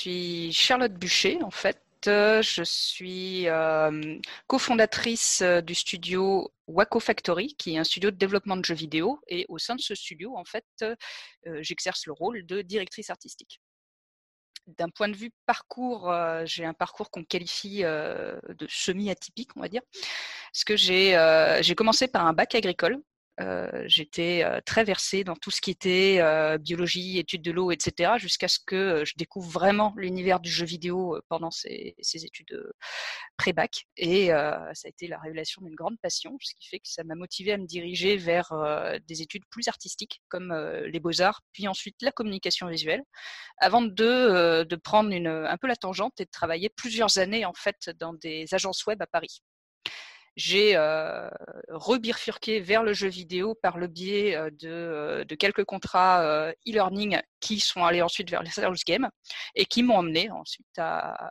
suis Charlotte Bûcher, en fait. Je suis euh, cofondatrice du studio Waco Factory, qui est un studio de développement de jeux vidéo. Et au sein de ce studio, en fait, euh, j'exerce le rôle de directrice artistique. D'un point de vue parcours, euh, j'ai un parcours qu'on qualifie de semi-atypique, on va dire. Parce que j'ai commencé par un bac agricole euh, j'étais euh, très versée dans tout ce qui était euh, biologie, études de l'eau, etc., jusqu'à ce que je découvre vraiment l'univers du jeu vidéo pendant ces, études pré-bac. Et ça a été la révélation d'une grande passion, ce qui fait que ça m'a motivée à me diriger vers des études plus artistiques, comme les beaux-arts, puis ensuite la communication visuelle, avant de, prendre un peu la tangente et de travailler plusieurs années en fait dans des agences web à Paris j'ai euh, rebifurqué vers le jeu vidéo par le biais euh, euh, de, quelques contrats e-learning qui sont allés ensuite vers les sales games et qui m'ont emmené ensuite à,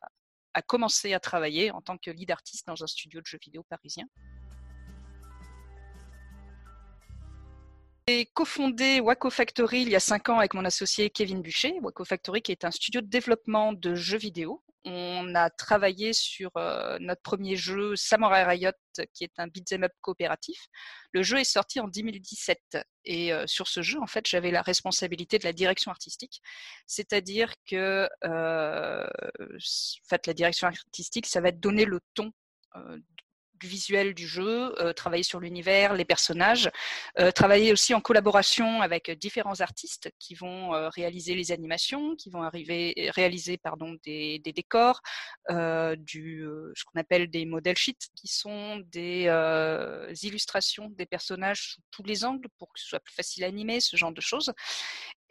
à commencer à travailler en tant que lead artiste dans un studio de jeux vidéo parisien. J'ai cofondé Waco Factory il y a cinq ans avec mon associé Kevin Bûcher. Waco Factory qui est un studio de développement de jeux vidéo on a travaillé sur euh, notre premier jeu Samurai Riot, qui est un beat'em up coopératif. Le jeu est sorti en 2017 et euh, sur ce jeu, en fait, j'avais la responsabilité de la direction artistique, c'est-à-dire que, euh, en la direction artistique, ça va donner le ton visuel du jeu, euh, travailler sur l'univers, les personnages, euh, travailler aussi en collaboration avec différents artistes qui vont euh, réaliser les animations, qui vont arriver réaliser pardon des, décors, du ce qu'on appelle des model sheets, qui sont des illustrations des personnages sous tous les angles pour que ce soit plus facile à animer, ce genre de choses.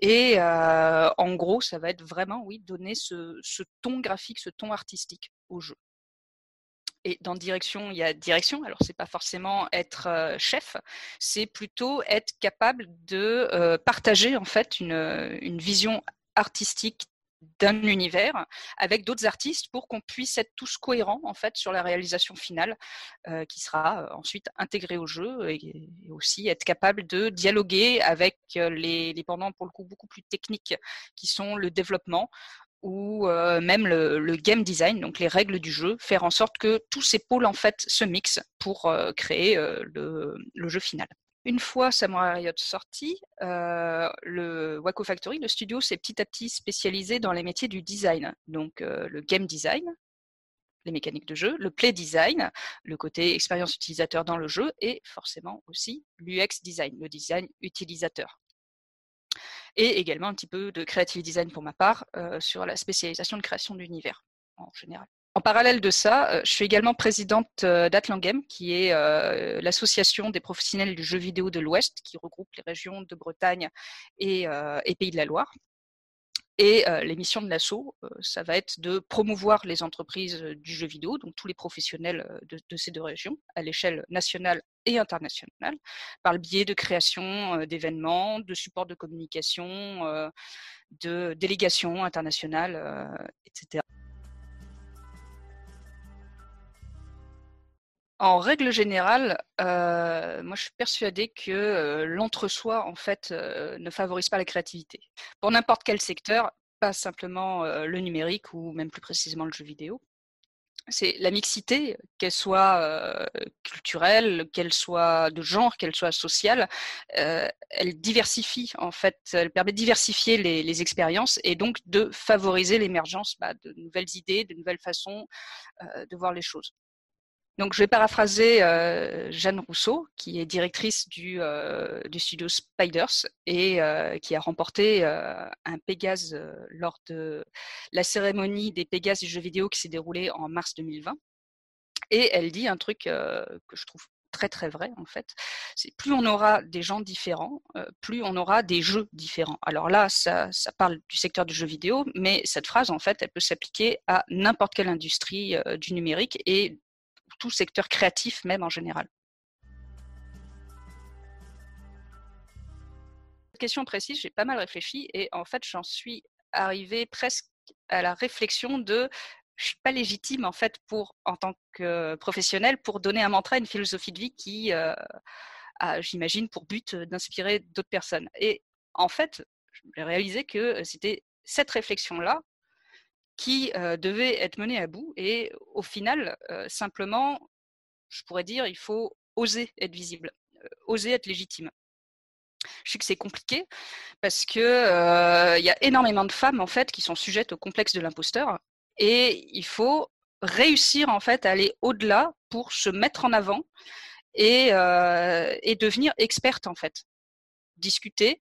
Et en gros, ça va être vraiment, oui, donner ce ton graphique, ce ton artistique au jeu. Et dans direction, il y a direction. Alors, c'est pas forcément être euh, chef, c'est plutôt être capable de euh, partager en fait une, vision artistique d'un univers avec d'autres artistes pour qu'on puisse être tous cohérents en fait sur la réalisation finale euh, qui sera ensuite intégrée au jeu et, aussi être capable de dialoguer avec les, les pendants pour le coup beaucoup plus techniques qui sont le développement ou euh, même le, game design, donc les règles du jeu, faire en sorte que tous ces pôles en fait se mixent pour euh, créer euh, le, jeu final. Une fois Samurai Riot sorti, le Waco Factory, le studio, s'est petit à petit spécialisé dans les métiers du design, donc le game design, les mécaniques de jeu, le play design, le côté expérience utilisateur dans le jeu, et forcément aussi l'UX design, le design utilisateur et également un petit peu de creative design pour ma part euh, sur la spécialisation de création d'univers en général. En parallèle de ça, euh, je suis également présidente euh, d'Atlangame, qui est l'association des professionnels du jeu vidéo de l'Ouest, qui regroupe les régions de Bretagne et, Pays de la Loire. Et l'émission de l'ASSO, ça va être de promouvoir les entreprises du jeu vidéo, donc tous les professionnels de ces deux régions, à l'échelle nationale et internationale, par le biais de création d'événements, de supports de communication, de délégations internationales, etc. En règle générale, moi je suis persuadée que l'entre-soi en fait ne favorise pas la créativité. Pour n'importe quel secteur, pas simplement le numérique ou même plus précisément le jeu vidéo c'est la mixité, qu'elle soit euh, culturelle, qu'elle soit de genre, qu'elle soit sociale, euh, elle diversifie en fait, elle permet de diversifier les, expériences et donc de favoriser l'émergence bah, de nouvelles idées, de nouvelles façons euh, de voir les choses. Donc, je vais paraphraser euh, Jeanne Rousseau, qui est directrice du, euh, du studio Spiders et euh, qui a remporté un Pégase lors de la cérémonie des Pégases du jeu vidéo qui s'est déroulée en mars 2020. Et elle dit un truc que je trouve très très vrai en fait. C'est plus on aura des gens différents, plus on aura des jeux différents. Alors là, ça, ça, parle du secteur du jeu vidéo, mais cette phrase en fait, elle peut s'appliquer à n'importe quelle industrie du numérique et tout secteur créatif même en général. Question précise, j'ai pas mal réfléchi et en fait j'en suis arrivée presque à la réflexion de je suis pas légitime en fait pour en tant que professionnel pour donner un mantra, une philosophie de vie qui euh, a, j'imagine, pour but d'inspirer d'autres personnes. Et en fait, j'ai réalisé que c'était cette réflexion-là qui devait être menée à bout. Et au final, simplement, je pourrais dire, il faut oser être visible, oser être légitime. Je sais que c'est compliqué parce que il y a énormément de femmes en fait qui sont sujettes au complexe de l'imposteur et il faut réussir en fait à aller au-delà pour se mettre en avant et, et devenir experte en fait. Discuter,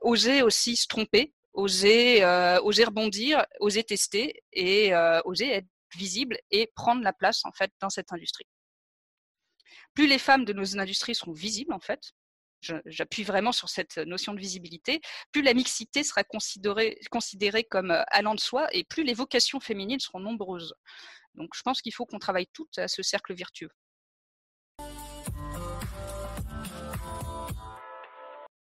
oser aussi se tromper, oser, oser rebondir, oser tester et oser être visible et prendre la place en fait dans cette industrie. Plus les femmes de nos industries seront visibles en fait, j'appuie vraiment sur cette notion de visibilité, plus la mixité sera considérée, considérée comme allant de soi et plus les vocations féminines seront nombreuses. Donc je pense qu'il faut qu'on travaille toutes à ce cercle vertueux.